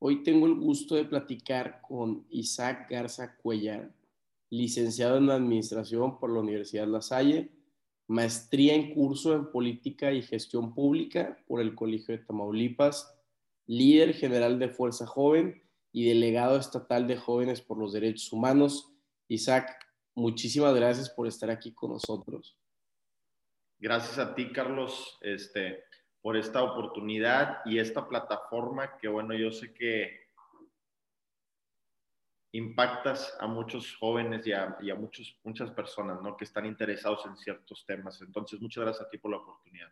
Hoy tengo el gusto de platicar con Isaac Garza Cuellar, licenciado en Administración por la Universidad La Salle, maestría en curso en Política y Gestión Pública por el Colegio de Tamaulipas, líder general de Fuerza Joven y delegado estatal de Jóvenes por los Derechos Humanos. Isaac, muchísimas gracias por estar aquí con nosotros. Gracias a ti, Carlos, este, por esta oportunidad y esta plataforma que, bueno, yo sé que impactas a muchos jóvenes y a, muchos, muchas personas, ¿no? Que están interesados en ciertos temas. Entonces, muchas gracias a ti por la oportunidad.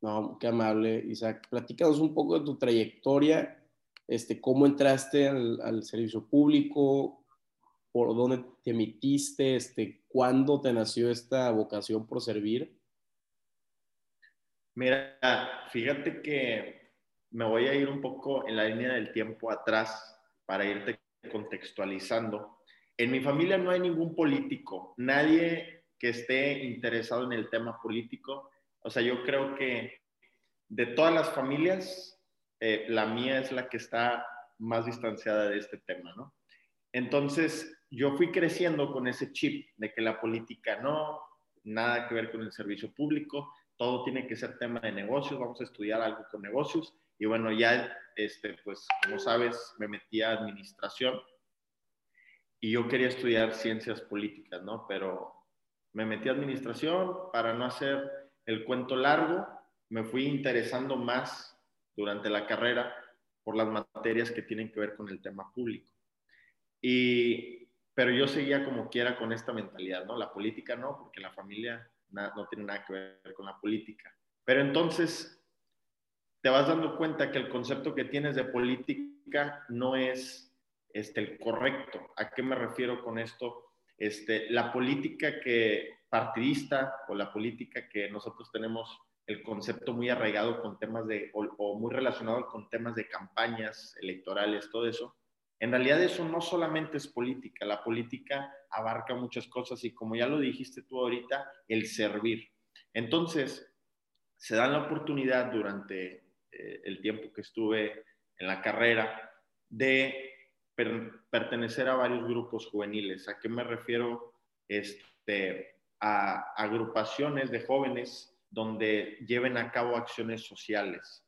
No, qué amable, Isaac. Platícanos un poco de tu trayectoria, este, cómo entraste al, al servicio público, por dónde te emitiste, este, cuándo te nació esta vocación por servir. Mira, fíjate que me voy a ir un poco en la línea del tiempo atrás para irte contextualizando. En mi familia no hay ningún político, nadie que esté interesado en el tema político. O sea, yo creo que de todas las familias, eh, la mía es la que está más distanciada de este tema, ¿no? Entonces, yo fui creciendo con ese chip de que la política no, nada que ver con el servicio público, todo tiene que ser tema de negocios, vamos a estudiar algo con negocios. Y bueno, ya, este, pues, como sabes, me metí a administración y yo quería estudiar ciencias políticas, ¿no? Pero me metí a administración para no hacer el cuento largo, me fui interesando más durante la carrera por las materias que tienen que ver con el tema público. Y, pero yo seguía como quiera con esta mentalidad, ¿no? La política no, porque la familia no tiene nada que ver con la política. Pero entonces te vas dando cuenta que el concepto que tienes de política no es este, el correcto. ¿A qué me refiero con esto? Este, la política que partidista o la política que nosotros tenemos el concepto muy arraigado con temas de, o muy relacionado con temas de campañas electorales, todo eso, en realidad eso no solamente es política, la política abarca muchas cosas y como ya lo dijiste tú ahorita, el servir. Entonces, se da la oportunidad durante eh, el tiempo que estuve en la carrera de pertenecer a varios grupos juveniles. ¿A qué me refiero? Este, a agrupaciones de jóvenes donde lleven a cabo acciones sociales,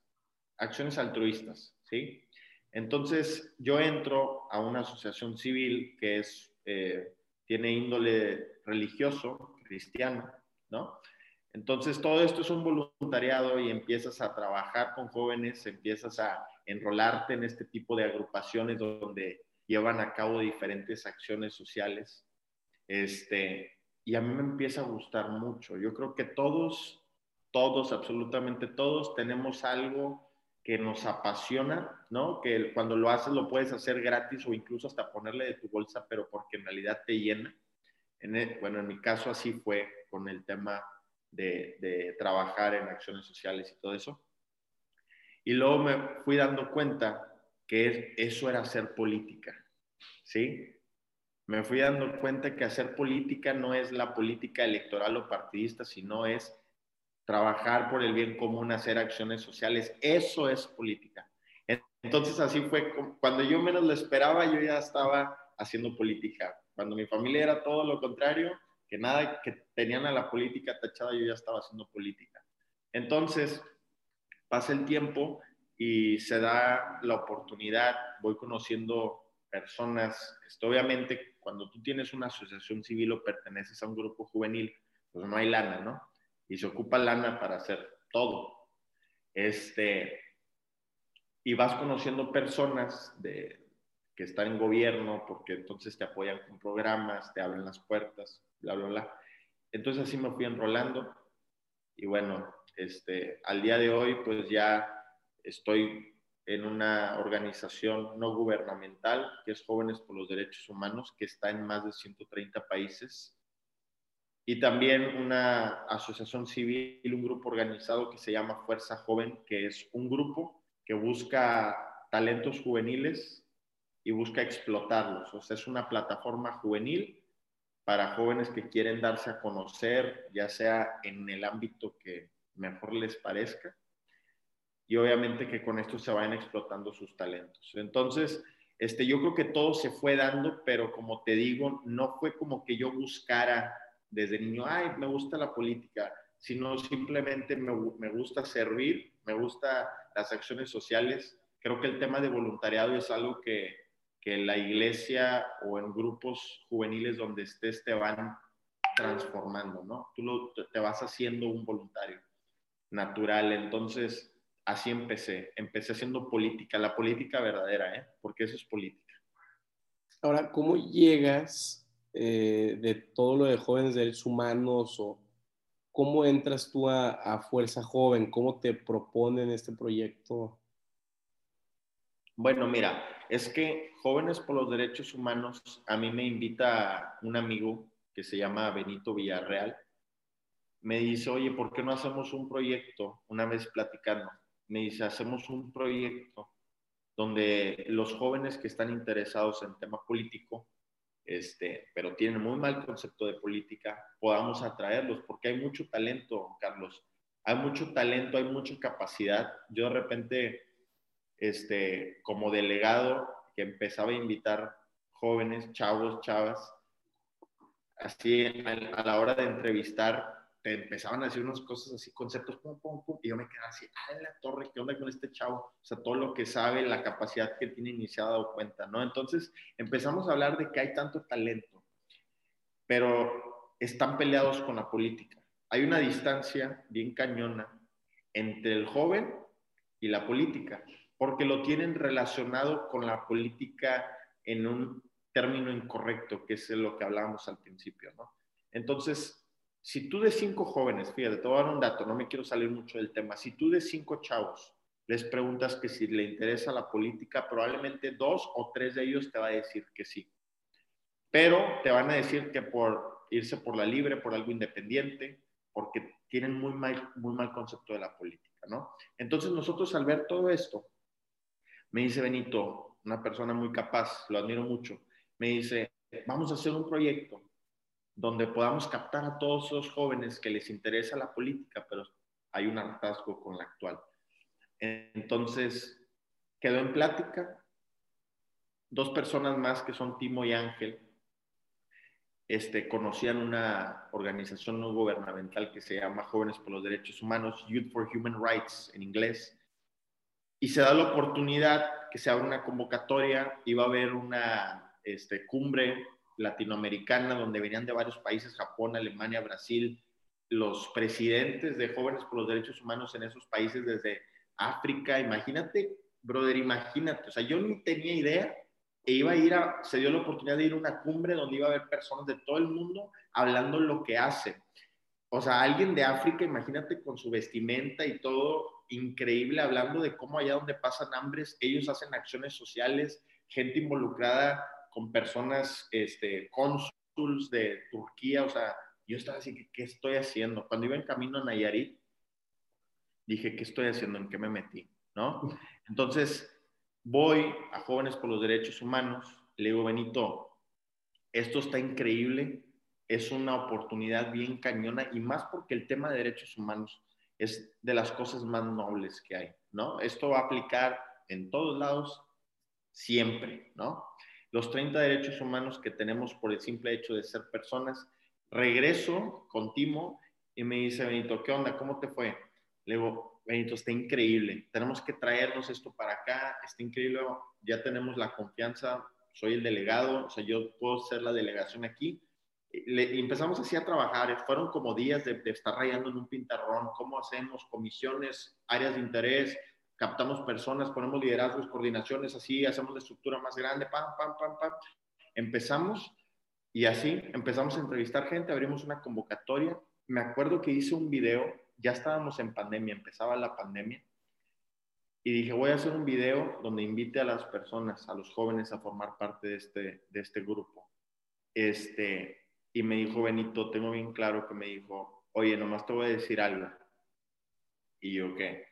acciones altruistas, ¿sí? Entonces, yo entro a una asociación civil que es, eh, tiene índole religioso, cristiano, ¿no? Entonces, todo esto es un voluntariado y empiezas a trabajar con jóvenes, empiezas a enrolarte en este tipo de agrupaciones donde llevan a cabo diferentes acciones sociales. Este, y a mí me empieza a gustar mucho. Yo creo que todos, todos, absolutamente todos, tenemos algo que nos apasiona, ¿no? Que cuando lo haces lo puedes hacer gratis o incluso hasta ponerle de tu bolsa, pero porque en realidad te llena. En bueno, en mi caso así fue con el tema de, de, trabajar en acciones sociales y todo eso. Y luego me fui dando cuenta que eso era hacer política, ¿sí? Me fui dando cuenta que hacer política no es la política electoral o partidista, sino es trabajar por el bien común, hacer acciones sociales, eso es política. Entonces así fue, cuando yo menos lo esperaba, yo ya estaba haciendo política. Cuando mi familia era todo lo contrario, que nada que tenían a la política tachada, yo ya estaba haciendo política. Entonces, pasa el tiempo y se da la oportunidad, voy conociendo personas, esto, obviamente cuando tú tienes una asociación civil o perteneces a un grupo juvenil, pues no hay lana, ¿no? Y se ocupa lana para hacer todo. Este, y vas conociendo personas de, que están en gobierno, porque entonces te apoyan con programas, te abren las puertas, bla, bla, bla. Entonces así me fui enrolando y bueno, este, al día de hoy pues ya estoy en una organización no gubernamental que es Jóvenes por los Derechos Humanos, que está en más de 130 países y también una asociación civil, un grupo organizado que se llama Fuerza Joven, que es un grupo que busca talentos juveniles y busca explotarlos. O sea, es una plataforma juvenil para jóvenes que quieren darse a conocer, ya sea en el ámbito que mejor les parezca. y obviamente que con esto se vayan explotando sus talentos. Entonces, este, yo creo que todo se fue dando, pero como te digo, no fue como que yo buscara desde niño, ay, me gusta la política, sino simplemente me, me gusta servir, me gusta las acciones sociales. Creo que el tema de voluntariado es algo que, que la iglesia o en grupos juveniles donde estés te van transformando, ¿no? Tú te vas haciendo un voluntario natural. Entonces, así empecé. Empecé haciendo política, la política verdadera, ¿eh? Porque eso es política. Ahora, ¿cómo llegas eh, de todo lo de jóvenes derechos humanos o cómo entras tú a, a, Fuerza Joven? ¿Cómo te proponen este proyecto? Bueno, mira, es que Jóvenes por los Derechos Humanos, a mí me invita un amigo que se llama Benito Villarreal. Me dice, oye, ¿por qué no hacemos un proyecto? Una vez platicando, me dice, hacemos un proyecto donde los jóvenes que están interesados en tema político, este, pero tienen muy mal concepto de política, podamos atraerlos, porque hay mucho talento, Carlos. Hay mucho talento, hay mucha capacidad. Yo de repente, este, como delegado, que empezaba a invitar jóvenes, chavos, chavas, así a la hora de entrevistar, te empezaban a decir unas cosas así, conceptos, pum, pum, pum, y yo me quedaba así, ¡ay, la torre! ¿Qué onda con este chavo? O sea, todo lo que sabe, la capacidad que tiene iniciado, dado cuenta, ¿no? Entonces empezamos a hablar de que hay tanto talento, pero están peleados con la política. Hay una distancia bien cañona entre el joven y la política, porque lo tienen relacionado con la política en un término incorrecto, que es lo que hablábamos al principio, ¿no? Entonces, si tú de cinco jóvenes, fíjate, te voy a dar un dato, no me quiero salir mucho del tema, si tú de cinco chavos les preguntas que si le interesa la política, probablemente dos o tres de ellos te va a decir que sí. Pero te van a decir que por irse por la libre, por algo independiente, porque tienen muy mal, muy mal concepto de la política, ¿no? Entonces nosotros al ver todo esto, me dice Benito, una persona muy capaz, lo admiro mucho, me dice, vamos a hacer un proyecto donde podamos captar a todos esos jóvenes que les interesa la política, pero hay un hartazgo con la actual. Entonces, quedó en plática dos personas más que son Timo y Ángel, este, conocían una organización no gubernamental que se llama Jóvenes por los Derechos Humanos, Youth for Human Rights en inglés, y se da la oportunidad que se abra una convocatoria, iba a haber una este, cumbre latinoamericana, donde venían de varios países, Japón, Alemania, Brasil, los presidentes de jóvenes por los derechos humanos en esos países desde África. Imagínate, brother, imagínate. O sea, yo ni tenía idea e iba a ir a, se dio la oportunidad de ir a una cumbre donde iba a haber personas de todo el mundo hablando lo que hacen. O sea, alguien de África, imagínate con su vestimenta y todo increíble, hablando de cómo allá donde pasan hambres, ellos hacen acciones sociales, gente involucrada con personas, este, cónsuls de Turquía, o sea, yo estaba así, ¿qué estoy haciendo? Cuando iba en camino a Nayarit, dije, ¿qué estoy haciendo? ¿En qué me metí? ¿No? Entonces, voy a Jóvenes por los Derechos Humanos, le digo, Benito, esto está increíble, es una oportunidad bien cañona y más porque el tema de derechos humanos es de las cosas más nobles que hay, ¿no? Esto va a aplicar en todos lados siempre, ¿no? Los 30 derechos humanos que tenemos por el simple hecho de ser personas. Regreso con Timo y me dice, Benito, ¿qué onda? ¿Cómo te fue? Le digo, Benito, está increíble. Tenemos que traernos esto para acá. Está increíble. Ya tenemos la confianza. Soy el delegado. O sea, yo puedo ser la delegación aquí. Empezamos así a trabajar. Fueron como días de, de estar rayando en un pintarrón. ¿Cómo hacemos? Comisiones, áreas de interés, captamos personas, ponemos liderazgos, coordinaciones, así, hacemos la estructura más grande, pam, pam, pam, pam. Empezamos y así empezamos a entrevistar gente, abrimos una convocatoria. Me acuerdo que hice un video, ya estábamos en pandemia, empezaba la pandemia, y dije, voy a hacer un video donde invite a las personas, a los jóvenes a formar parte de este, de este grupo. Este, y me dijo Benito, tengo bien claro que me dijo, oye, nomás te voy a decir algo. Y yo, ¿qué?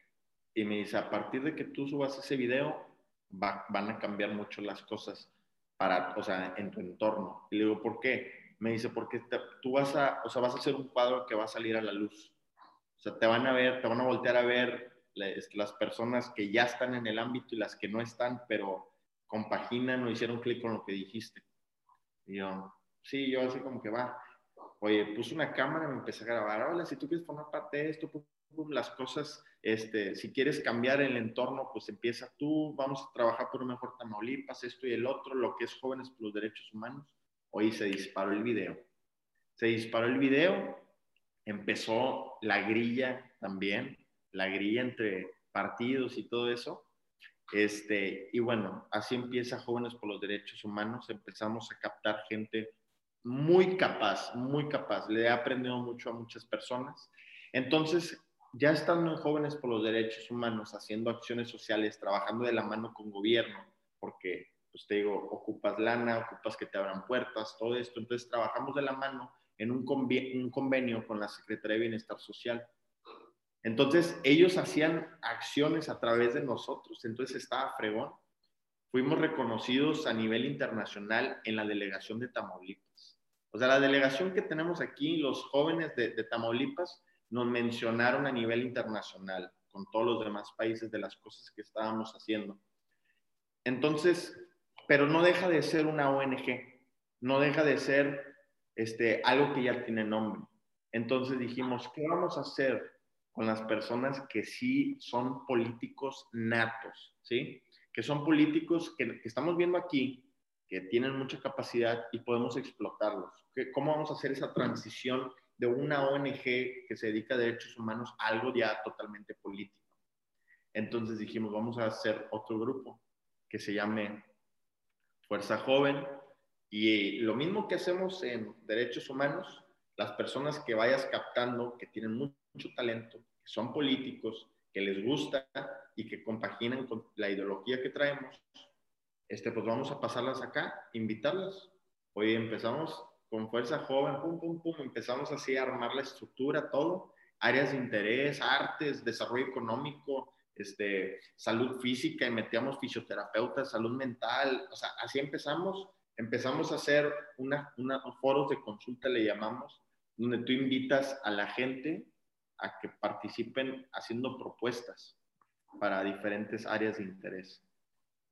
Y me dice, a partir de que tú subas ese video, van a cambiar mucho las cosas para, o sea, en tu entorno. Y le digo, ¿por qué? Me dice, porque tú vas a, o sea, vas a hacer un cuadro que va a salir a la luz. O sea, te van a ver, te van a voltear a ver las personas que ya están en el ámbito y las que no están, pero compaginan o hicieron clic con lo que dijiste. Y yo, sí, yo así como que va. Oye, puse una cámara y me empecé a grabar. Hola, si tú quieres formar parte de esto, las cosas, este, si quieres cambiar el entorno, pues empieza tú, vamos a trabajar por un mejor Tamaulipas, esto y el otro, lo que es Jóvenes por los Derechos Humanos. Hoy se disparó el video. Se disparó el video, empezó la grilla también, la grilla entre partidos y todo eso. Este, y bueno, así empieza Jóvenes por los Derechos Humanos. Empezamos a captar gente muy capaz, muy capaz. Le he aprendido mucho a muchas personas. Entonces, ya estando en Jóvenes por los Derechos Humanos, haciendo acciones sociales, trabajando de la mano con gobierno, porque, pues te digo, ocupas lana, ocupas que te abran puertas, todo esto. Entonces, trabajamos de la mano en un, convenio con la Secretaría de Bienestar Social entonces, ellos hacían acciones a través de nosotros, entonces estaba fregón. Fuimos reconocidos a nivel internacional en la delegación de Tamaulipas. O sea, la delegación que tenemos aquí, los jóvenes de, Tamaulipas, nos mencionaron a nivel internacional con todos los demás países de las cosas que estábamos haciendo. Entonces, pero no deja de ser una ONG, no deja de ser este, algo que ya tiene nombre. Entonces dijimos, ¿qué vamos a hacer? con las personas que sí son políticos natos, ¿sí? Que son políticos que, estamos viendo aquí, que tienen mucha capacidad y podemos explotarlos. ¿Cómo vamos a hacer esa transición de una ONG que se dedica a derechos humanos algo ya totalmente político? Entonces dijimos, vamos a hacer otro grupo que se llame Fuerza Joven y lo mismo que hacemos en derechos humanos, las personas que vayas captando, que tienen mucho talento, que son políticos, que les gusta y que compaginan con la ideología que traemos, este, pues vamos a pasarlas acá, invitarlas. Hoy empezamos con fuerza joven, pum, pum, pum, empezamos así a armar la estructura, todo, áreas de interés, artes, desarrollo económico, este, salud física y metíamos fisioterapeutas, salud mental, o sea, así empezamos, empezamos a hacer una, una, foros de consulta, le llamamos, donde tú invitas a la gente a que participen haciendo propuestas para diferentes áreas de interés.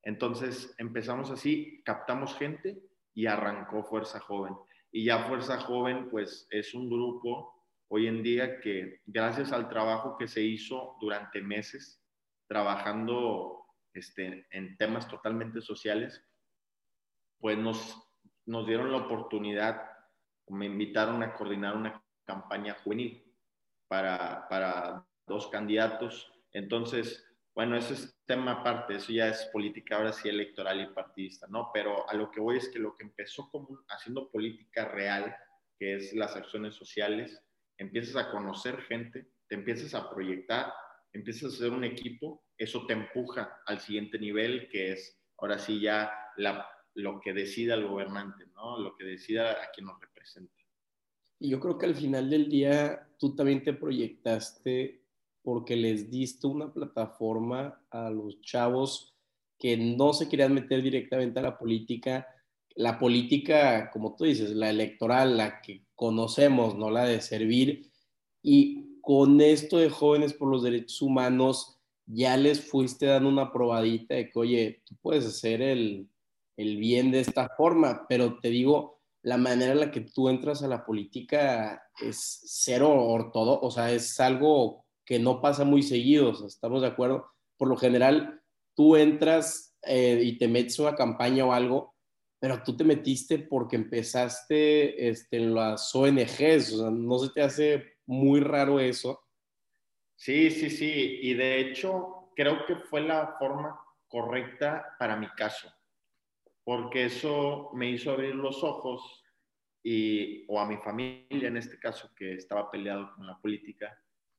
Entonces empezamos así, captamos gente y arrancó Fuerza Joven. Y ya Fuerza Joven pues es un grupo hoy en día que gracias al trabajo que se hizo durante meses, trabajando este, en temas totalmente sociales, pues nos, nos dieron la oportunidad, me invitaron a coordinar una campaña juvenil para, para dos candidatos. Entonces, bueno, eso es tema aparte, eso ya es política ahora sí electoral y partidista, ¿no? Pero a lo que voy es que lo que empezó como haciendo política real, que es las acciones sociales, empiezas a conocer gente, te empiezas a proyectar, empiezas a hacer un equipo, eso te empuja al siguiente nivel, que es ahora sí ya la, lo que decida el gobernante, ¿no? Lo que decida a quien nos representa. Y yo creo que al final del día tú también te proyectaste porque les diste una plataforma a los chavos que no se querían meter directamente a la política. La política, como tú dices, la electoral, la que conocemos, no la de servir. Y con esto de jóvenes por los derechos humanos, ya les fuiste dando una probadita de que, oye, tú puedes hacer el, el bien de esta forma, pero te digo, la manera en la que tú entras a la política es cero ortodoxo, o sea, es algo que no pasa muy seguido, estamos de acuerdo. Por lo general, tú entras eh, y te metes una campaña o algo, pero tú te metiste porque empezaste este, en las ONGs, ¿no se te hace muy raro eso? Sí, sí, sí, y de hecho creo que fue la forma correcta para mi caso porque eso me hizo abrir los ojos y, o a mi familia en este caso que estaba peleado con la política,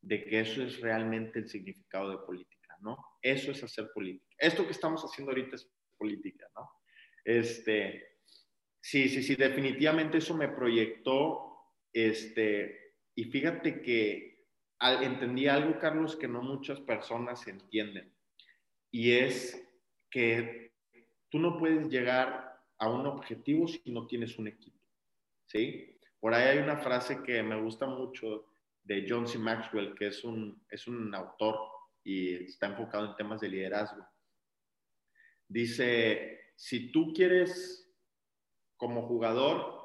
de que eso es realmente el significado de política, ¿no? Eso es hacer política. Esto que estamos haciendo ahorita es política, ¿no? Este, sí, sí, sí, definitivamente eso me proyectó, este, y fíjate que entendí algo, Carlos, que no muchas personas entienden, y es que tú no puedes llegar a un objetivo si no tienes un equipo, ¿sí? Por ahí hay una frase que me gusta mucho de John C. Maxwell, que es un, es un autor y está enfocado en temas de liderazgo. Dice, si tú quieres como jugador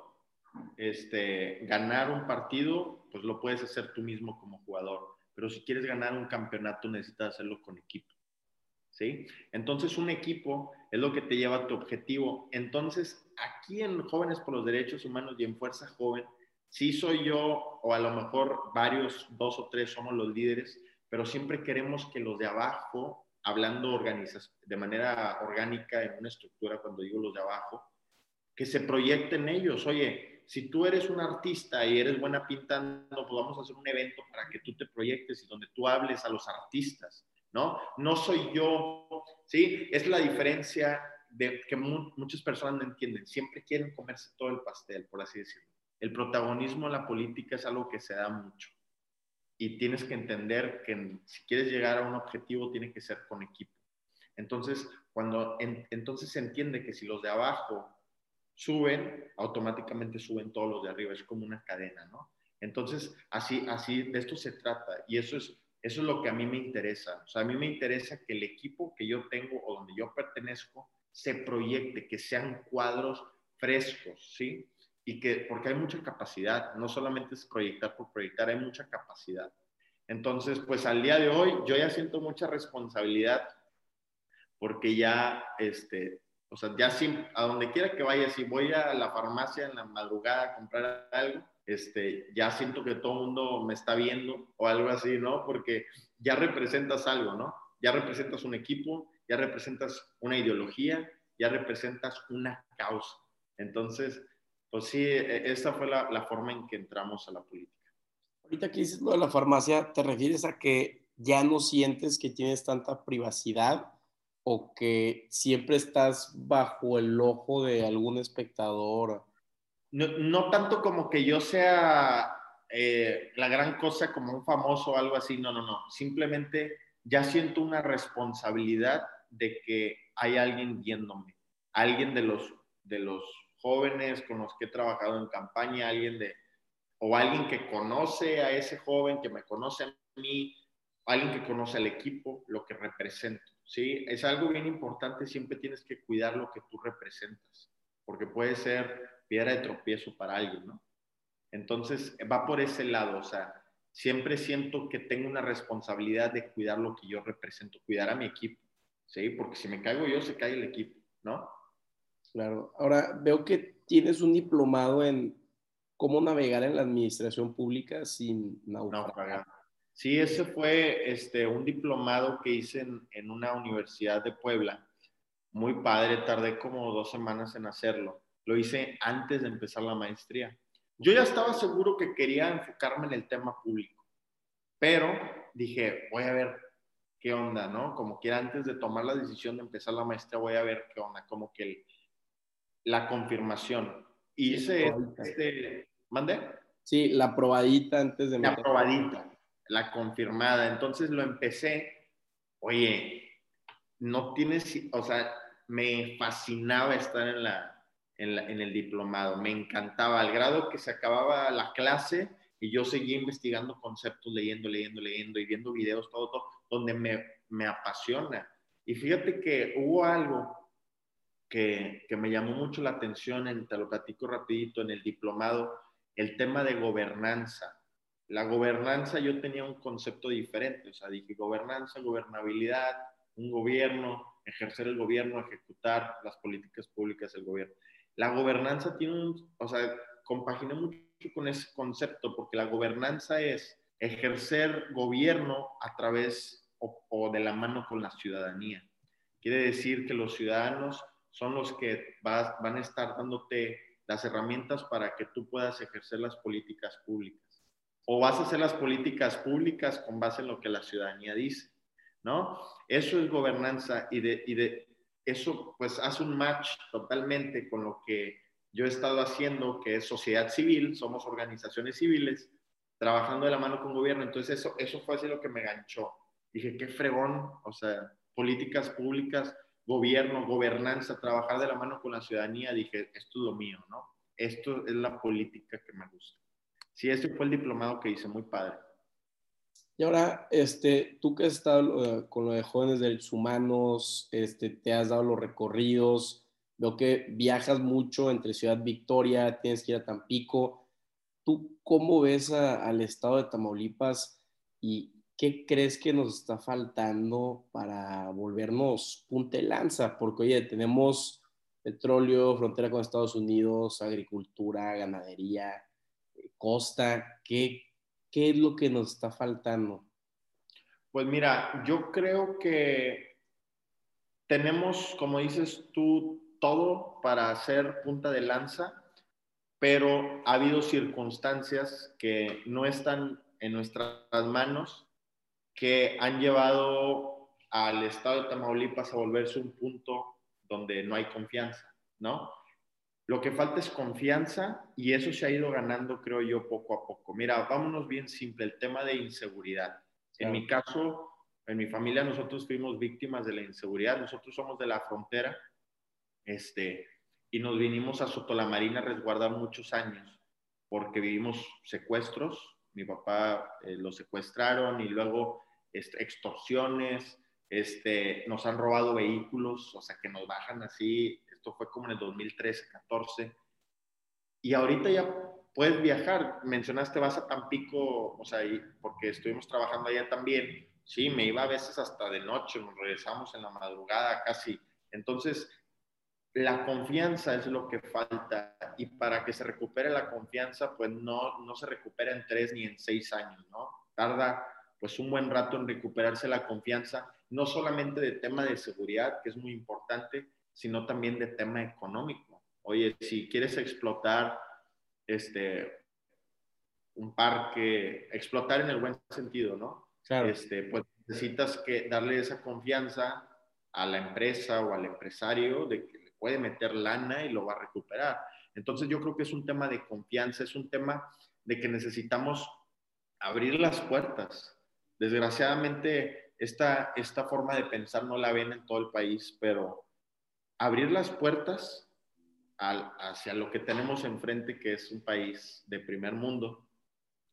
este, ganar un partido, pues lo puedes hacer tú mismo como jugador. Pero si quieres ganar un campeonato, necesitas hacerlo con equipo. ¿Sí? Entonces, un equipo es lo que te lleva a tu objetivo. Entonces, aquí en Jóvenes por los Derechos Humanos y en Fuerza Joven, sí soy yo, o a lo mejor varios, dos o tres somos los líderes, pero siempre queremos que los de abajo, hablando de manera orgánica en una estructura, cuando digo los de abajo, que se proyecten ellos. Oye, si tú eres un artista y eres buena pintando, pues vamos a hacer un evento para que tú te proyectes y donde tú hables a los artistas, ¿no? No soy yo, ¿sí? Es la diferencia de que muchas personas no entienden. Siempre quieren comerse todo el pastel, por así decirlo. El protagonismo en la política es algo que se da mucho. Y tienes que entender que si quieres llegar a un objetivo, tiene que ser con equipo. Entonces, cuando entonces se entiende que si los de abajo suben, automáticamente suben todos los de arriba, es como una cadena, ¿no? Entonces, así, así, de esto se trata y eso es, eso es lo que a mí me interesa. O sea, a mí me interesa que el equipo que yo tengo o donde yo pertenezco se proyecte, que sean cuadros frescos, ¿sí? Y que, porque hay mucha capacidad, no solamente es proyectar por proyectar, hay mucha capacidad. Entonces, pues al día de hoy yo ya siento mucha responsabilidad porque ya este, o sea, ya a donde quiera que vaya, si voy a la farmacia en la madrugada a comprar algo, este, ya siento que todo el mundo me está viendo o algo así, ¿no? Porque ya representas algo, ¿no? Ya representas un equipo, ya representas una ideología, ya representas una causa. Entonces, pues sí, e, esa fue la, la forma en que entramos a la política. Ahorita que dices lo de la farmacia, ¿te refieres a que ya no sientes que tienes tanta privacidad o que siempre estás bajo el ojo de algún espectador? No, no tanto como que yo sea eh, la gran cosa como un famoso o algo así, no, no, no. Simplemente ya siento una responsabilidad de que hay alguien viéndome, alguien de los, de los jóvenes con los que he trabajado en campaña, alguien de, o alguien que conoce a ese joven, que me conoce a mí, alguien que conoce al equipo, lo que represento. ¿sí? Es algo bien importante, siempre tienes que cuidar lo que tú representas, porque puede ser piedra de tropiezo para alguien, ¿no? Entonces, va por ese lado, o sea, siempre siento que tengo una responsabilidad de cuidar lo que yo represento, cuidar a mi equipo, ¿sí? Porque si me caigo yo, se cae el equipo, ¿no? Claro. Ahora, veo que tienes un diplomado en cómo navegar en la administración pública sin naufragar. Sí, ese fue este, un diplomado que hice en, una universidad de Puebla. Muy padre, tardé como dos semanas en hacerlo. Lo hice antes de empezar la maestría. Yo ya estaba seguro que quería enfocarme en el tema público, pero dije, voy a ver qué onda, ¿no? Como que antes de tomar la decisión de empezar la maestría, voy a ver qué onda, como que la confirmación. Hice este, ¿mande? Sí, la probadita antes de... La probadita la confirmada. Entonces lo empecé, oye, no tienes, o sea, me fascinaba estar en, la, en, el diplomado, me encantaba, al grado que se acababa la clase y yo seguía investigando conceptos, leyendo, leyendo, leyendo y viendo videos, todo, todo, donde me, me apasiona. Y fíjate que hubo algo que, que, me llamó mucho la atención, en, te lo platico rapidito, en el diplomado, el tema de gobernanza. La gobernanza yo tenía un concepto diferente, o sea, dije gobernanza, gobernabilidad, un gobierno, ejercer el gobierno, ejecutar las políticas públicas del gobierno. La gobernanza tiene un, o sea, compaginé mucho con ese concepto porque la gobernanza es ejercer gobierno a través o, de la mano con la ciudadanía. Quiere decir que los ciudadanos son los que van a estar dándote las herramientas para que tú puedas ejercer las políticas públicas o vas a hacer las políticas públicas con base en lo que la ciudadanía dice, ¿no? Eso es gobernanza y de, y de eso pues hace un match totalmente con lo que yo he estado haciendo, que es sociedad civil, somos organizaciones civiles, trabajando de la mano con gobierno, entonces eso, eso fue así lo que me ganchó. Dije, qué fregón, o sea, políticas públicas, gobierno, gobernanza, trabajar de la mano con la ciudadanía, dije, esto es lo mío, ¿no? Esto es la política que me gusta. Sí, ese fue el diplomado que hice, muy padre. Y ahora, este, tú que has estado eh, con lo de jóvenes derechos humanos, este, te has dado los recorridos, veo que viajas mucho entre Ciudad Victoria, tienes que ir a Tampico. ¿Tú cómo ves al estado de Tamaulipas y qué crees que nos está faltando para volvernos punta de lanza? Porque, oye, tenemos petróleo, frontera con Estados Unidos, agricultura, ganadería, eh, costa. ¿Qué, ¿Qué es lo que nos está faltando? Pues mira, yo creo que tenemos, como dices tú, todo para hacer punta de lanza, pero ha habido circunstancias que no están en nuestras manos, que han llevado al estado de Tamaulipas a volverse un punto donde no hay confianza, ¿no? Lo que falta es confianza y eso se ha ido ganando, creo yo, poco a poco. Mira, vámonos bien simple, el tema de inseguridad. En mi caso, en mi familia, nosotros fuimos víctimas de la inseguridad. Nosotros somos de la frontera este, y nos vinimos a Sotolamarina a resguardar muchos años porque vivimos secuestros. Mi papá eh, lo secuestraron y luego este, extorsiones, este, nos han robado vehículos, o sea, que nos bajan así esto fue como en el 2013, 14. Y ahorita ya puedes viajar. Mencionaste, vas a Tampico, o sea, porque estuvimos trabajando allá también. Sí, me iba a veces hasta de noche, nos regresamos en la madrugada casi. Entonces, la confianza es lo que falta y para que se recupere la confianza, pues no, no se recupera en tres ni en seis años, ¿no? Tarda pues un buen rato en recuperarse la confianza, no solamente de tema de seguridad, que es muy importante, sino también de tema económico. Oye, si quieres explotar este, un parque, explotar en el buen sentido, ¿no? Claro. Este, pues necesitas que darle esa confianza a la empresa o al empresario de que puede meter lana y lo va a recuperar. Entonces yo creo que es un tema de confianza, es un tema de que necesitamos abrir las puertas. Desgraciadamente, esta, esta forma de pensar no la ven en todo el país, pero abrir las puertas hacia lo que tenemos enfrente, que es un país de primer mundo,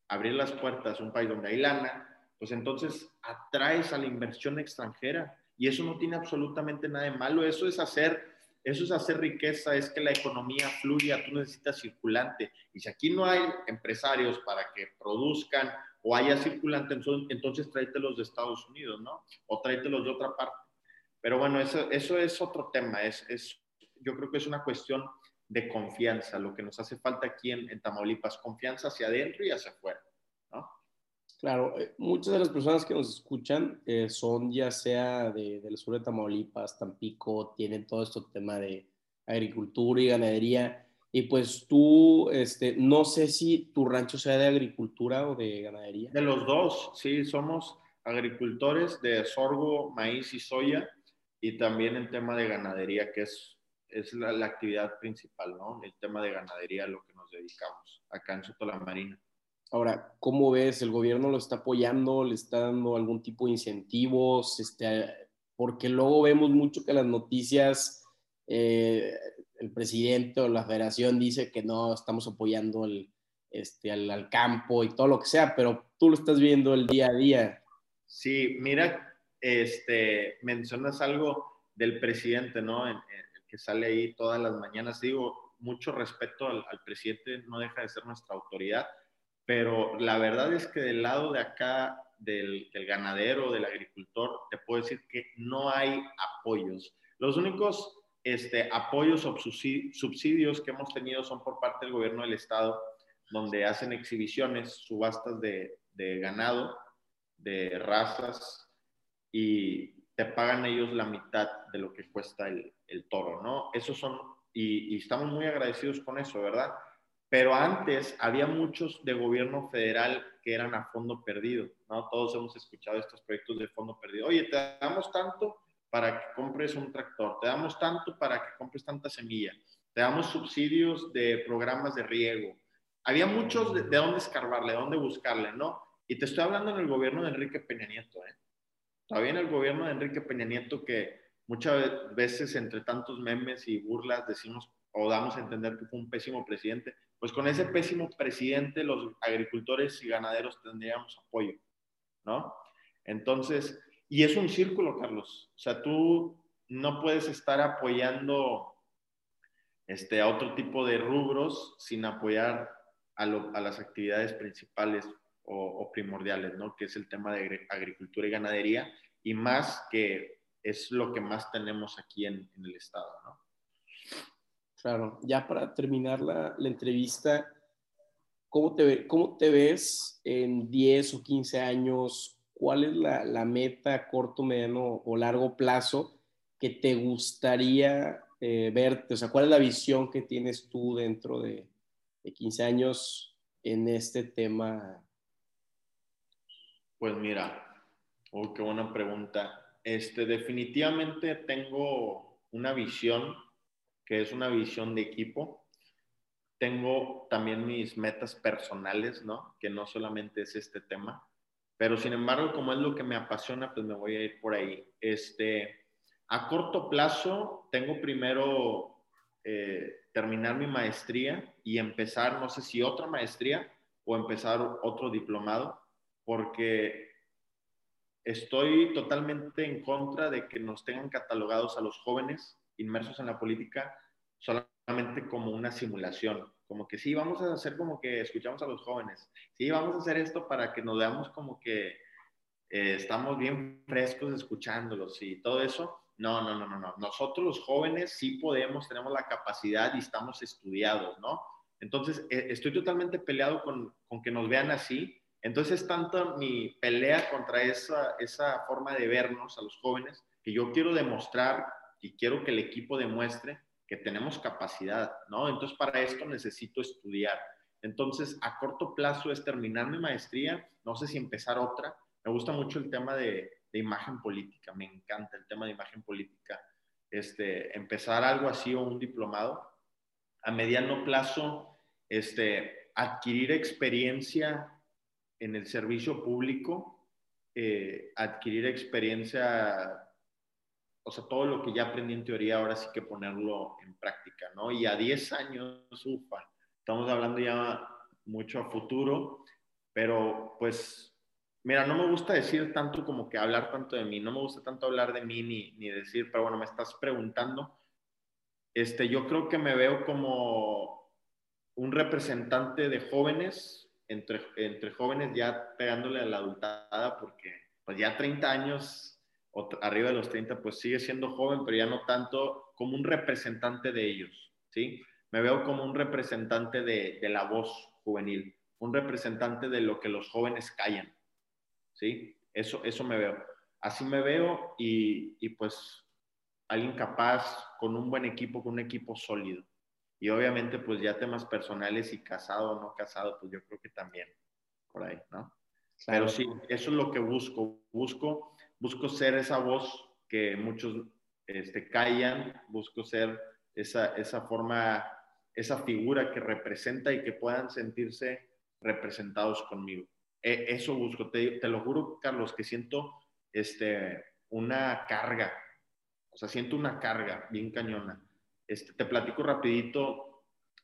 abrir las puertas a un país donde hay lana, pues entonces atraes a la inversión extranjera y eso no tiene absolutamente nada de malo, eso es hacer eso es hacer riqueza, es que la economía fluya, tú necesitas circulante. Y si aquí no hay empresarios para que produzcan o haya circulante, entonces tráetelos de Estados Unidos, ¿no? O tráetelos de otra parte. Pero bueno, eso, eso es otro tema. Es, es, yo creo que es una cuestión de confianza, lo que nos hace falta aquí en, en Tamaulipas, confianza hacia adentro y hacia afuera. Claro, eh, muchas de las personas que nos escuchan eh, son ya sea de, del sur de Tamaulipas, Tampico, tienen todo este tema de agricultura y ganadería. Y pues tú, este, no sé si tu rancho sea de agricultura o de ganadería. De los dos, sí, somos agricultores de sorgo, maíz y soya y también el tema de ganadería, que es, es la, actividad principal, ¿no? El tema de ganadería a lo que nos dedicamos acá en Soto la Marina. Ahora, ¿cómo ves? ¿El gobierno lo está apoyando? ¿Le está dando algún tipo de incentivos? Este, porque luego vemos mucho que las noticias, eh, el presidente o la federación dice que no, estamos apoyando el, este, al, al, campo y todo lo que sea, pero tú lo estás viendo el día a día. Sí, mira, este, mencionas algo del presidente, ¿no? En, que sale ahí todas las mañanas. Digo, mucho respeto al, presidente, no deja de ser nuestra autoridad, pero la verdad es que del lado de acá, del, del ganadero, del agricultor, te puedo decir que no hay apoyos. Los únicos este, apoyos o subsidios que hemos tenido son por parte del gobierno del estado, donde hacen exhibiciones, subastas de, de ganado, de razas y te pagan ellos la mitad de lo que cuesta el, el toro, ¿no? Esos son, y, y, estamos muy agradecidos con eso, ¿verdad? Pero antes había muchos de gobierno federal que eran a fondo perdido, ¿no? Todos hemos escuchado estos proyectos de fondo perdido. Oye, te damos tanto para que compres un tractor, te damos tanto para que compres tanta semilla, te damos subsidios de programas de riego. Había muchos de, de dónde escarbarle, de dónde buscarle, ¿no? Y te estoy hablando en el gobierno de Enrique Peña Nieto, ¿eh? Todavía en el gobierno de Enrique Peña Nieto que muchas veces entre tantos memes y burlas decimos o damos a entender que fue un pésimo presidente, pues con ese pésimo presidente los agricultores y ganaderos tendríamos apoyo, ¿no? Entonces, y es un círculo, Carlos. O sea, tú no puedes estar apoyando este, a otro tipo de rubros sin apoyar a, las actividades principales o, primordiales, ¿no? Que es el tema de agricultura y ganadería, y más que es lo que más tenemos aquí en, el estado, ¿no? Claro, ya para terminar la, entrevista, ¿cómo te, ¿cómo te ves en 10 o 15 años? ¿Cuál es la, la meta corto, mediano o largo plazo que te gustaría eh, verte? O sea, ¿cuál es la visión que tienes tú dentro de, 15 años en este tema? Pues mira, oh, qué buena pregunta. Este, definitivamente tengo una visión que es una visión de equipo. Tengo también mis metas personales, ¿no? Que no solamente es este tema, pero sin embargo, como es lo que me apasiona, pues me voy a ir por ahí. Este, a corto plazo, tengo primero eh, terminar mi maestría y empezar, no sé si otra maestría o empezar otro diplomado, porque estoy totalmente en contra de que nos tengan catalogados a los jóvenes inmersos en la política solamente como una simulación, como que sí, vamos a hacer como que escuchamos a los jóvenes, sí, vamos a hacer esto para que nos veamos como que eh, estamos bien frescos escuchándolos y todo eso, no, no, no, no, no. Nosotros los jóvenes sí podemos, tenemos la capacidad y estamos estudiados, ¿no? Entonces, eh, estoy totalmente peleado con, con, que nos vean así. Entonces, tanto mi pelea contra esa, esa forma de vernos a los jóvenes, que yo quiero demostrar y quiero que el equipo demuestre que tenemos capacidad, ¿no? Entonces, para esto necesito estudiar. Entonces, a corto plazo es terminar mi maestría, no sé si empezar otra. Me gusta mucho el tema de, de imagen política, me encanta el tema de imagen política. Este, empezar algo así o un diplomado. A mediano plazo, este, adquirir experiencia en el servicio público, eh, adquirir experiencia, o sea, todo lo que ya aprendí en teoría, ahora sí que ponerlo en práctica, ¿no? Y a 10 años, ufa, estamos hablando ya mucho a futuro, pero pues Mira, no me gusta decir tanto como que hablar tanto de mí, no me gusta tanto hablar de mí ni, ni decir, pero bueno, me estás preguntando. Este, yo creo que me veo como un representante de jóvenes, entre, entre jóvenes ya pegándole a la adultada, porque pues ya 30 años, o arriba de los 30, pues sigue siendo joven, pero ya no tanto como un representante de ellos, ¿sí? Me veo como un representante de, de la voz juvenil, un representante de lo que los jóvenes callan ¿sí? Eso, eso me veo. Así me veo y, y pues alguien capaz, con un buen equipo, con un equipo sólido. Y obviamente pues ya temas personales y casado o no casado, pues yo creo que también por ahí, ¿no? Pero sí, eso es lo que busco. Busco, busco ser esa voz que muchos este, callan, busco ser esa, esa forma, esa figura que representa y que puedan sentirse representados conmigo. E, eso busco. Te, lo juro, Carlos, que siento este, una carga. O sea, siento una carga bien cañona. Este, te platico rapidito,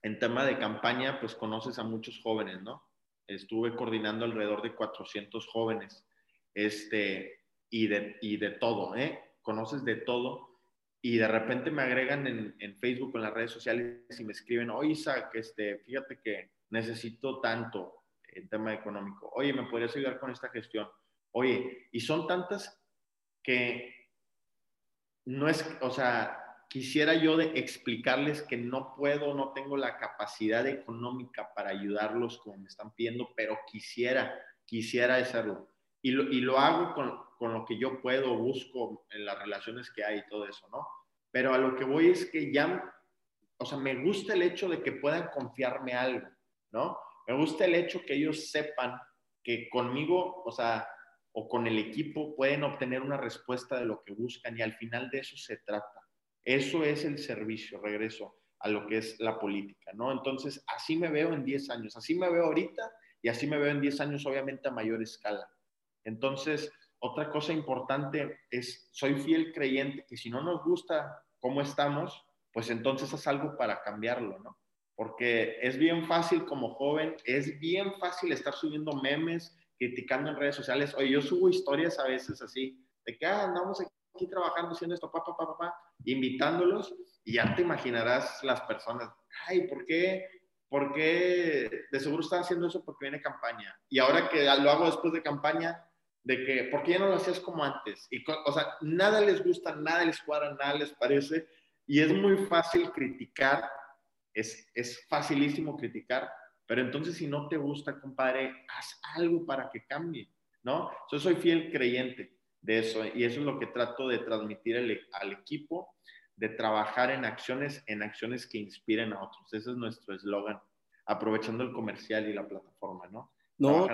en tema de campaña, pues conoces a muchos jóvenes, ¿no? Estuve coordinando alrededor de 400 jóvenes, este, y de, y de todo, ¿eh? Conoces de todo. Y de repente me agregan en, en Facebook, en las redes sociales, y me escriben, oye, Isaac, este, fíjate que necesito tanto, el tema económico. Oye, ¿me podrías ayudar con esta gestión? Oye, y son tantas que no es, o sea, quisiera yo de explicarles que no puedo, no tengo la capacidad económica para ayudarlos como me están pidiendo, pero quisiera, quisiera hacerlo. Y lo, y lo hago con, con lo que yo puedo, busco en las relaciones que hay y todo eso, ¿no? Pero a lo que voy es que ya, o sea, me gusta el hecho de que puedan confiarme algo, ¿no? Me gusta el hecho que ellos sepan que conmigo, o sea, o con el equipo pueden obtener una respuesta de lo que buscan y al final de eso se trata. Eso es el servicio, regreso a lo que es la política, ¿no? Entonces, así me veo en 10 años, así me veo ahorita y así me veo en 10 años, obviamente a mayor escala. Entonces, otra cosa importante es, soy fiel creyente que si no nos gusta cómo estamos, pues entonces haz algo para cambiarlo, ¿no? porque es bien fácil como joven, es bien fácil estar subiendo memes, criticando en redes sociales. Oye, yo subo historias a veces así, de que ah, andamos aquí trabajando haciendo esto, papá, papá, papá, invitándolos, y ya te imaginarás las personas, ay, ¿por qué? ¿Por qué de seguro están haciendo eso porque viene campaña? Y ahora que lo hago después de campaña, de que, ¿por qué ya no lo hacías como antes? Y, o sea, nada les gusta, nada les cuadra, nada les parece, y es muy fácil criticar, es, es facilísimo criticar, pero entonces si no te gusta, compadre, haz algo para que cambie, ¿no? Yo soy fiel creyente de eso y eso es lo que trato de transmitir al, equipo, de trabajar en acciones, en acciones que inspiren a otros. Ese es nuestro eslogan, aprovechando el comercial y la plataforma, ¿no? No,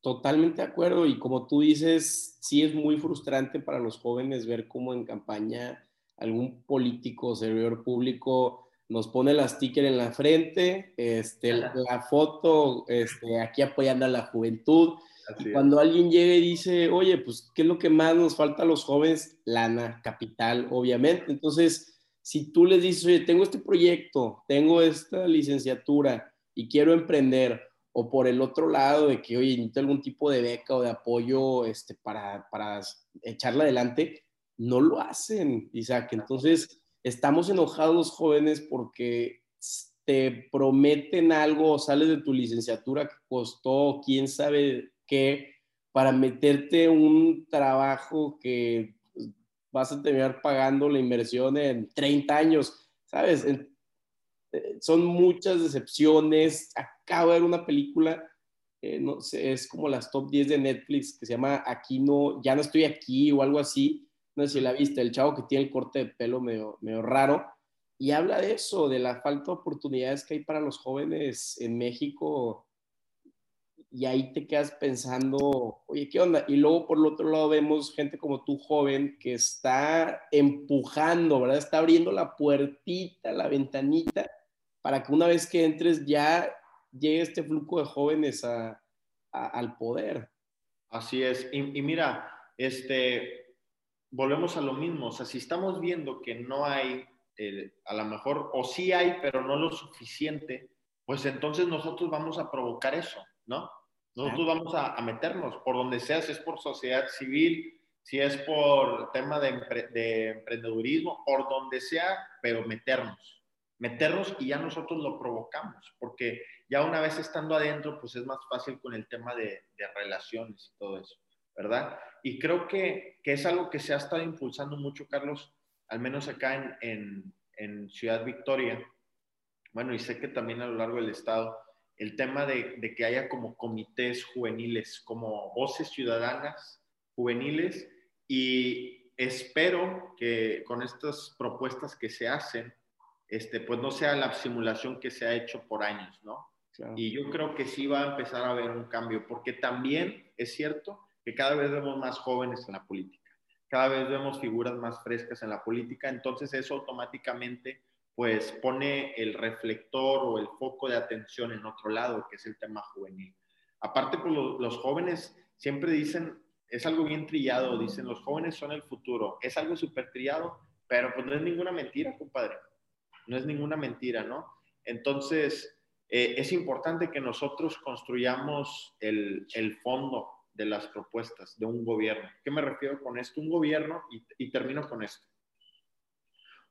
totalmente de acuerdo y como tú dices, sí es muy frustrante para los jóvenes ver cómo en campaña algún político, servidor público, nos pone la sticker en la frente, este, la foto, este, aquí apoyando a la juventud. y cuando alguien llega y dice, oye, pues, ¿qué es lo que más nos falta a los jóvenes? Lana, capital, obviamente. Entonces, si tú les dices, oye, tengo este proyecto, tengo esta licenciatura y quiero emprender, o por el otro lado de que, oye, necesito algún tipo de beca o de apoyo este, para, para echarla adelante, no lo hacen, Isaac. Entonces, estamos enojados los jóvenes porque te prometen algo, sales de tu licenciatura que costó quién sabe qué, para meterte un trabajo que pues, vas a terminar pagando la inversión en 30 años, ¿sabes? Eh, son muchas decepciones. Acabo de ver una película, eh, no sé, es como las top 10 de Netflix, que se llama Aquí no, ya no estoy aquí o algo así, no sé si la viste, el chavo que tiene el corte de pelo medio, medio raro, y habla de eso, de la falta de oportunidades que hay para los jóvenes en México, y ahí te quedas pensando, oye, ¿qué onda? Y luego por el otro lado vemos gente como tú, joven, que está empujando, ¿verdad? Está abriendo la puertita, la ventanita, para que una vez que entres ya llegue este flujo de jóvenes al poder. Así es. Y, y mira, este, volvemos a lo mismo, o sea, si estamos viendo que no hay, eh, a lo mejor, o sí hay, pero no lo suficiente, pues entonces nosotros vamos a provocar eso, ¿no? Nosotros vamos a, meternos, por donde sea, si es por sociedad civil, si es por tema de, de emprendedurismo, por donde sea, pero meternos, meternos y ya nosotros lo provocamos, porque ya una vez estando adentro, pues es más fácil con el tema de, de relaciones y todo eso. ¿verdad? Y creo que, que, es algo que se ha estado impulsando mucho, Carlos, al menos acá en, en, en, Ciudad Victoria, bueno, y sé que también a lo largo del estado, el tema de, de que haya como comités juveniles, como voces ciudadanas juveniles, y espero que con estas propuestas que se hacen, este, pues no sea la simulación que se ha hecho por años, ¿no? Y yo creo que sí va a empezar a haber un cambio, porque también es cierto que cada vez vemos más jóvenes en la política, cada vez vemos figuras más frescas en la política, entonces eso automáticamente pues pone el reflector o el foco de atención en otro lado, que es el tema juvenil. Aparte, pues los, jóvenes siempre dicen, es algo bien trillado, dicen los jóvenes son el futuro, es algo súper trillado, pero pues no es ninguna mentira, compadre, no es ninguna mentira, ¿no? Entonces, eh, es importante que nosotros construyamos el, el fondo, de las propuestas de un gobierno. ¿Qué me refiero con esto? Un gobierno, y, termino con esto.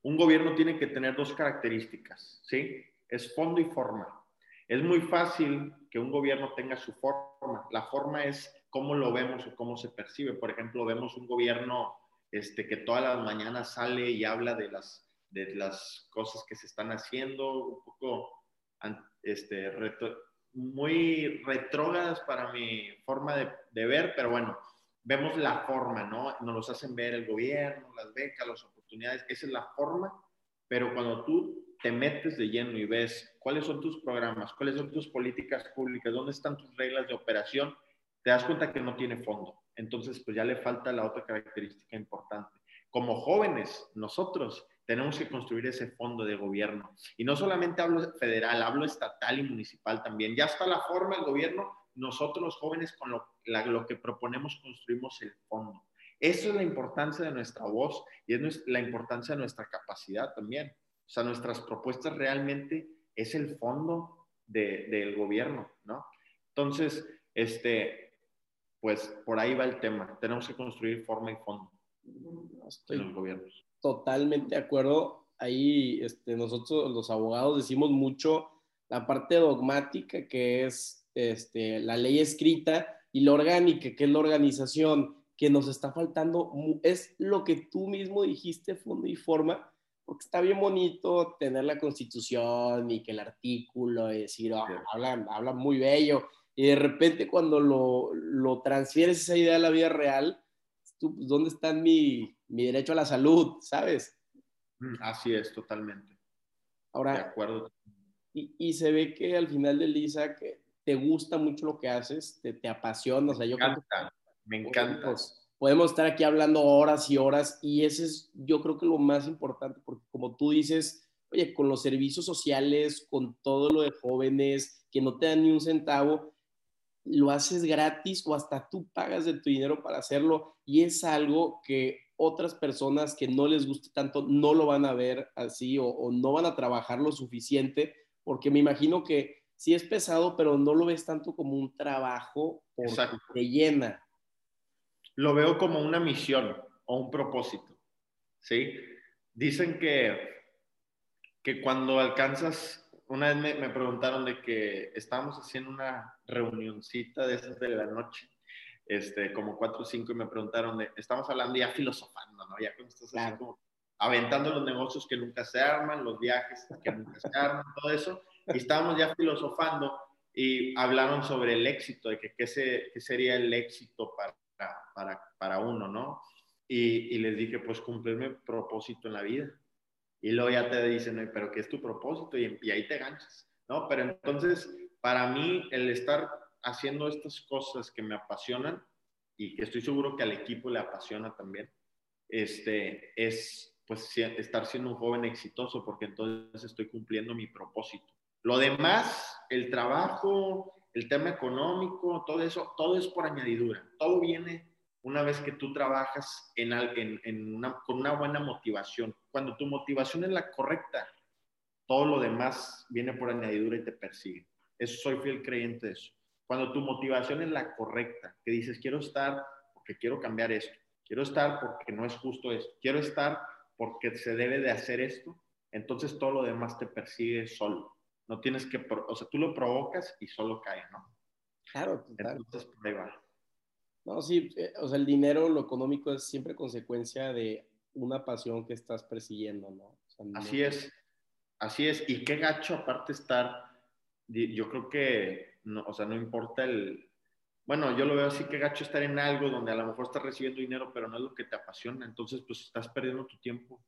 Un gobierno tiene que tener dos características, ¿sí? Es fondo y forma. Es muy fácil que un gobierno tenga su forma. La forma es cómo lo vemos o cómo se percibe. Por ejemplo, vemos un gobierno este, que todas las mañanas sale y habla de las, de las cosas que se están haciendo, un poco este, muy retrógradas para mi forma de, ver, pero bueno, vemos la forma, ¿no? Nos los hacen ver el gobierno, las becas, las oportunidades, esa es la forma, pero cuando tú te metes de lleno y ves cuáles son tus programas, cuáles son tus políticas públicas, dónde están tus reglas de operación, te das cuenta que no tiene fondo. Entonces, pues ya le falta la otra característica importante. Como jóvenes, nosotros tenemos que construir ese fondo de gobierno. Y no solamente hablo federal, hablo estatal y municipal también. Ya está la forma del gobierno, nosotros los jóvenes con lo, lo que proponemos construimos el fondo. Eso es la importancia de nuestra voz y es la importancia de nuestra capacidad también. O sea, nuestras propuestas realmente es el fondo de, del gobierno, ¿no? Entonces, este, pues por ahí va el tema. Tenemos que construir forma y fondo Estoy en los gobiernos. Totalmente de acuerdo. Ahí este, nosotros los abogados decimos mucho la parte dogmática que es este, la ley escrita y la orgánica que es la organización que nos está faltando es lo que tú mismo dijiste, fondo y forma, porque está bien bonito tener la constitución y que el artículo y decir, oh, hablan, hablan muy bello, y de repente cuando lo, lo transfieres esa idea a la vida real, tú, pues, ¿dónde está mi, mi derecho a la salud? ¿Sabes? Mm, así es, totalmente. Ahora, de acuerdo. Y, y, se ve que al final del día que te gusta mucho lo que haces, te, te apasiona. O sea, yo me encanta, me encanta. Pues, podemos estar aquí hablando horas y horas y ese es yo creo que lo más importante porque como tú dices, oye, con los servicios sociales, con todo lo de jóvenes que no te dan ni un centavo, lo haces gratis o hasta tú pagas de tu dinero para hacerlo y es algo que otras personas que no les guste tanto no lo van a ver así o, no van a trabajar lo suficiente porque me imagino que sí es pesado, pero no lo ves tanto como un trabajo porque te llena. Lo veo como una misión o un propósito, ¿sí? Dicen que, que cuando alcanzas una vez me, preguntaron de que estábamos haciendo una reunioncita de esas de la noche, este, como cuatro o cinco, y me preguntaron de, estamos hablando ya filosofando, ¿no? Ya cuando estás así como aventando los negocios que nunca se arman, los viajes que nunca se arman, todo eso, y estábamos ya filosofando y hablaron sobre el éxito, de que qué, sería el éxito para, para, para uno, ¿no? Y, y les dije, pues cumplirme propósito en la vida y luego ya te dicen, pero ¿qué es tu propósito? Y, ahí te ganchas, ¿no? Pero entonces, para mí, el estar haciendo estas cosas que me apasionan y que estoy seguro que al equipo le apasiona también, este, es pues estar siendo un joven exitoso porque entonces estoy cumpliendo mi propósito. Lo demás, el trabajo, el tema económico, todo eso, todo es por añadidura. Todo viene una vez que tú trabajas en, en, con una buena motivación. Cuando tu motivación es la correcta, todo lo demás viene por añadidura y te persigue. Eso soy fiel creyente de eso. Cuando tu motivación es la correcta, que dices, quiero estar porque quiero cambiar esto, quiero estar porque no es justo esto, quiero estar porque se debe de hacer esto, entonces todo lo demás te persigue solo. No tienes que, o sea, tú lo provocas y solo cae, ¿no? Claro, total. Entonces, por ahí va. No, sí, eh, o sea, el dinero, lo económico es siempre consecuencia de una pasión que estás persiguiendo, ¿no? Así es, así es. Y qué gacho aparte estar, yo creo que, no, o sea, no importa el, bueno, yo lo veo así, qué gacho estar en algo donde a lo mejor estás recibiendo dinero, pero no es lo que te apasiona, entonces pues estás perdiendo tu tiempo.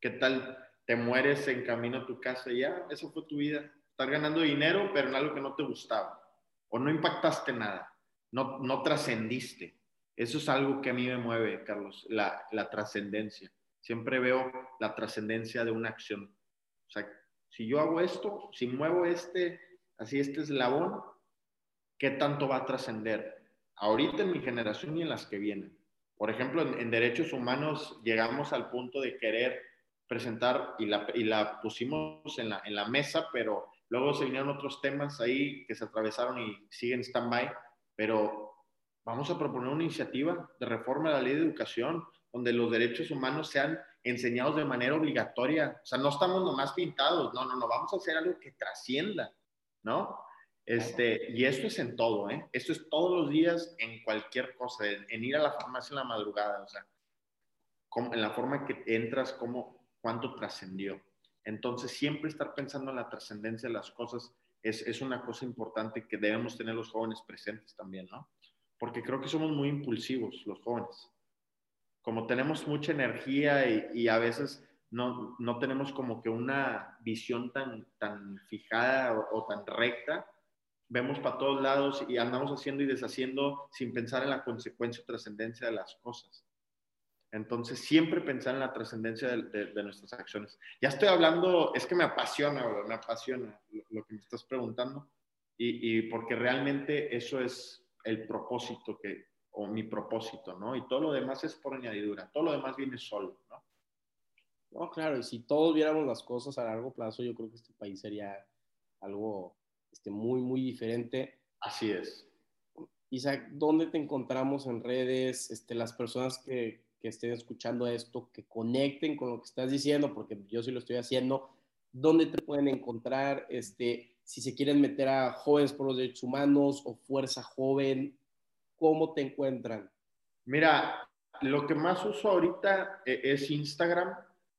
¿Qué tal? Te mueres en camino a tu casa y ya, eso fue tu vida. Estás ganando dinero, pero en algo que no te gustaba. O no impactaste nada no, no trascendiste. Eso es algo que a mí me mueve, Carlos, la, la trascendencia. Siempre veo la trascendencia de una acción. O sea, si yo hago esto, si muevo este, así este eslabón, ¿qué tanto va a trascender? Ahorita en mi generación y en las que vienen. Por ejemplo, en, derechos humanos llegamos al punto de querer presentar y la, y la pusimos en la, en la mesa, pero luego se vinieron otros temas ahí que se atravesaron y siguen stand-by pero vamos a proponer una iniciativa de reforma de la ley de educación donde los derechos humanos sean enseñados de manera obligatoria. O sea, no estamos nomás pintados, no, no, no, vamos a hacer algo que trascienda, ¿no? Este, y esto es en todo, ¿eh? Esto es todos los días en cualquier cosa, en, ir a la farmacia en la madrugada, o sea, en la forma que entras, cómo, cuánto trascendió. Entonces, siempre estar pensando en la trascendencia de las cosas es, es, una cosa importante que debemos tener los jóvenes presentes también, ¿no? Porque creo que somos muy impulsivos los jóvenes. Como tenemos mucha energía y, y a veces no, no, tenemos como que una visión tan, tan fijada o, tan recta, vemos para todos lados y andamos haciendo y deshaciendo sin pensar en la consecuencia o trascendencia de las cosas. Entonces, siempre pensar en la trascendencia de, nuestras acciones. Ya estoy hablando, es que me apasiona, me apasiona lo, que me estás preguntando, y, porque realmente eso es el propósito que, o mi propósito, ¿no? Y todo lo demás es por añadidura, todo lo demás viene solo, ¿no? No, claro, y si todos viéramos las cosas a largo plazo, yo creo que este país sería algo este, muy, muy diferente. Así es. Isaac, ¿dónde te encontramos en redes? Este, las personas que, que estén escuchando esto, que conecten con lo que estás diciendo, porque yo sí lo estoy haciendo, ¿dónde te pueden encontrar? Este, si se quieren meter a Jóvenes por los Derechos Humanos o Fuerza Joven, ¿cómo te encuentran? Mira, lo que más uso ahorita eh, es Instagram,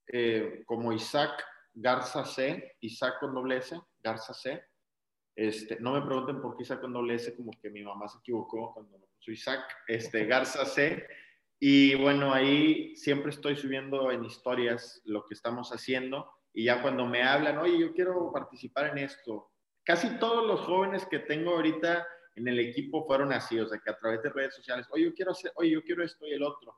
eh, como Isaac Garza C, Isaac con doble S, Garza C. Este, no me pregunten por qué Isaac con doble S, como que mi mamá se equivocó cuando me puso Isaac, este, Garza C. Y bueno, ahí siempre estoy subiendo en historias lo que estamos haciendo y ya cuando me hablan, oye, yo quiero participar en esto. Casi todos los jóvenes que tengo ahorita en el equipo fueron así, o sea, que a través de redes sociales, oye, yo quiero hacer, oye, yo quiero esto y el otro.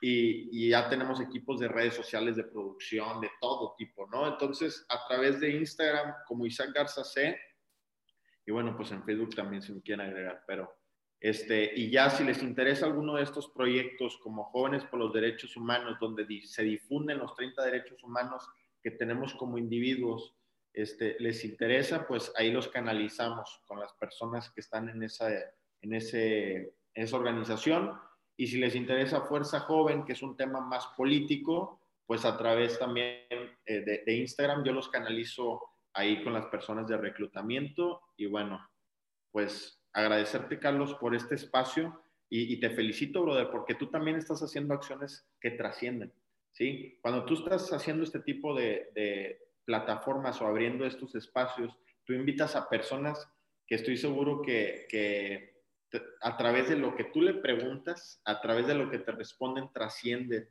Y, y, ya tenemos equipos de redes sociales de producción, de todo tipo, ¿no? Entonces, a través de Instagram, como Isaac Garza C, y bueno, pues en Facebook también se me quieren agregar, pero este, y ya si les interesa alguno de estos proyectos como Jóvenes por los Derechos Humanos, donde se difunden los 30 derechos humanos que tenemos como individuos, este, les interesa, pues ahí los canalizamos con las personas que están en esa, en ese, esa organización. Y si les interesa Fuerza Joven, que es un tema más político, pues a través también eh, de Instagram yo los canalizo ahí con las personas de reclutamiento. Y bueno, pues agradecerte, Carlos, por este espacio y, te felicito, brother, porque tú también estás haciendo acciones que trascienden, ¿sí? Cuando tú estás haciendo este tipo de, plataformas o abriendo estos espacios, tú invitas a personas que estoy seguro que, a través de lo que tú le preguntas, a través de lo que te responden, trasciende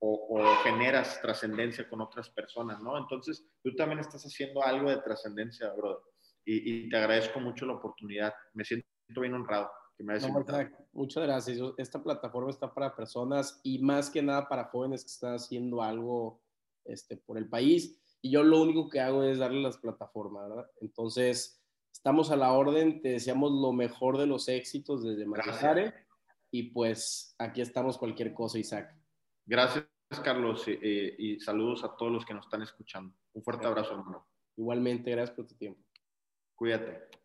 o, generas trascendencia con otras personas, ¿no? Entonces, tú también estás haciendo algo de trascendencia, brother y, te agradezco mucho la oportunidad. Me siento bien honrado. Que me muchas gracias. Esta plataforma está para personas y más que nada para jóvenes que están haciendo algo este, por el país. Y yo lo único que hago es darle las plataformas, ¿verdad? Entonces, estamos a la orden. Te deseamos lo mejor de los éxitos desde Maquisare. Y pues aquí estamos cualquier cosa, Isaac. Gracias, Carlos. y saludos a todos los que nos están escuchando. Un fuerte abrazo, hermano. Igualmente, gracias por tu tiempo. Cuídate.